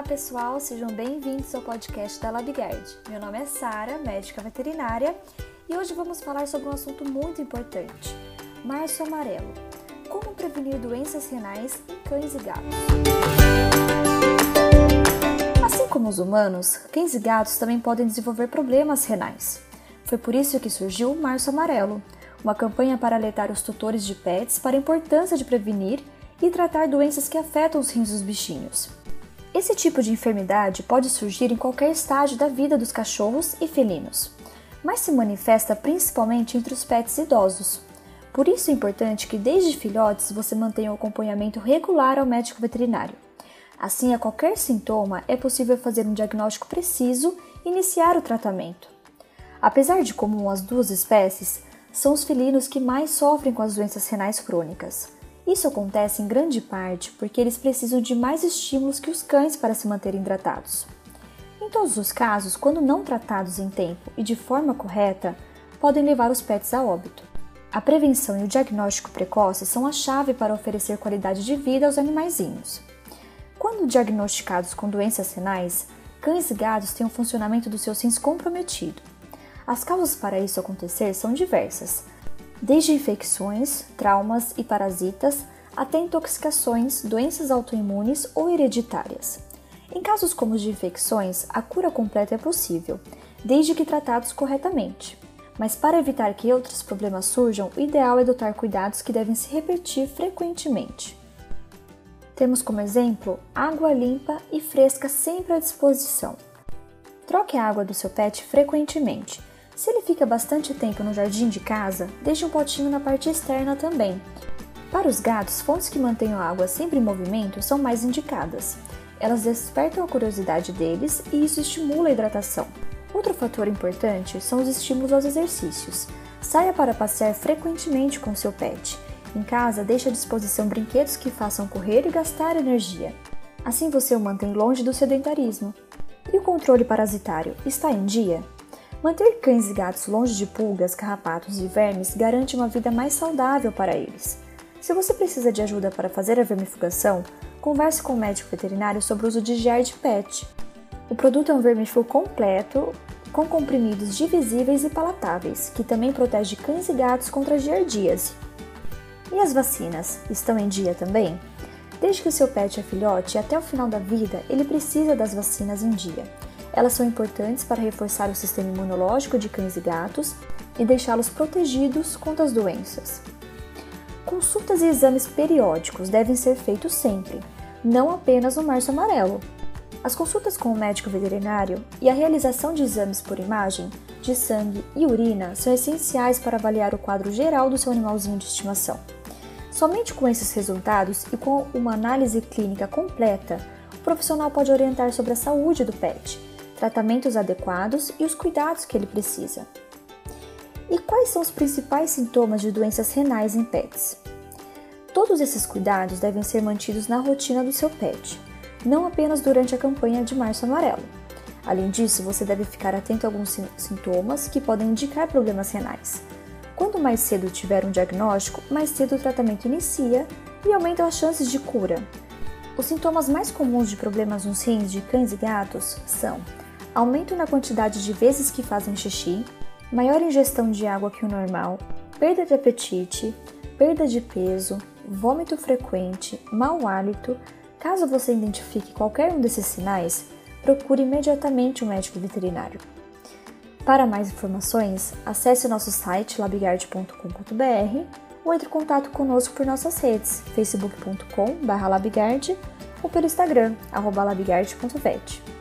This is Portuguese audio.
Olá pessoal, sejam bem-vindos ao podcast da LabGuard. Meu nome é Sara, médica veterinária, e hoje vamos falar sobre um assunto muito importante: março amarelo. Como prevenir doenças renais em cães e gatos? Assim como os humanos, cães e gatos também podem desenvolver problemas renais. Foi por isso que surgiu o Março Amarelo, uma campanha para alertar os tutores de pets para a importância de prevenir e tratar doenças que afetam os rins dos bichinhos. Esse tipo de enfermidade pode surgir em qualquer estágio da vida dos cachorros e felinos, mas se manifesta principalmente entre os pets idosos. Por isso é importante que desde filhotes você mantenha o acompanhamento regular ao médico veterinário. Assim, a qualquer sintoma é possível fazer um diagnóstico preciso e iniciar o tratamento. Apesar de comum as duas espécies, são os felinos que mais sofrem com as doenças renais crônicas. Isso acontece em grande parte porque eles precisam de mais estímulos que os cães para se manterem hidratados. Em todos os casos, quando não tratados em tempo e de forma correta, podem levar os pets a óbito. A prevenção e o diagnóstico precoce são a chave para oferecer qualidade de vida aos animaizinhos. Quando diagnosticados com doenças renais, cães e gatos têm o funcionamento dos seus rins comprometido. As causas para isso acontecer são diversas, desde infecções, traumas e parasitas até intoxicações, doenças autoimunes ou hereditárias. Em casos como os de infecções, a cura completa é possível, desde que tratados corretamente. Mas para evitar que outros problemas surjam, o ideal é adotar cuidados que devem se repetir frequentemente. Temos como exemplo água limpa e fresca sempre à disposição. Troque a água do seu pet frequentemente se ele fica bastante tempo no jardim de casa, deixe um potinho na parte externa também. Para os gatos, fontes que mantenham a água sempre em movimento são mais indicadas. Elas despertam a curiosidade deles e isso estimula a hidratação. Outro fator importante são os estímulos aos exercícios. Saia para passear frequentemente com seu pet. Em casa, deixe à disposição brinquedos que façam correr e gastar energia. Assim você o mantém longe do sedentarismo. E o controle parasitário está em dia? Manter cães e gatos longe de pulgas, carrapatos e vermes garante uma vida mais saudável para eles. Se você precisa de ajuda para fazer a vermifugação, converse com o médico veterinário sobre o uso de Giard Pet. O produto é um vermífugo completo, com comprimidos divisíveis e palatáveis, que também protege cães e gatos contra giardíase. E as vacinas, estão em dia também? Desde que o seu pet é filhote até o final da vida, ele precisa das vacinas em dia. Elas são importantes para reforçar o sistema imunológico de cães e gatos e deixá-los protegidos contra as doenças. Consultas e exames periódicos devem ser feitos sempre, não apenas no março amarelo. As consultas com o médico veterinário e a realização de exames por imagem de sangue e urina são essenciais para avaliar o quadro geral do seu animalzinho de estimação. Somente com esses resultados e com uma análise clínica completa, o profissional pode orientar sobre a saúde do pet tratamentos adequados e os cuidados que ele precisa. E quais são os principais sintomas de doenças renais em pets? Todos esses cuidados devem ser mantidos na rotina do seu pet, não apenas durante a campanha de Março Amarelo. Além disso, você deve ficar atento a alguns sintomas que podem indicar problemas renais. Quanto mais cedo tiver um diagnóstico, mais cedo o tratamento inicia e aumentam as chances de cura. Os sintomas mais comuns de problemas nos rins de cães e gatos são aumento na quantidade de vezes que fazem xixi, maior ingestão de água que o normal, perda de apetite, perda de peso, vômito frequente, mau hálito. Caso você identifique qualquer um desses sinais, procure imediatamente um médico veterinário. Para mais informações, acesse o nosso site labigard.com.br ou entre em contato conosco por nossas redes facebook.com.br labigard ou pelo Instagram, labigard.vet.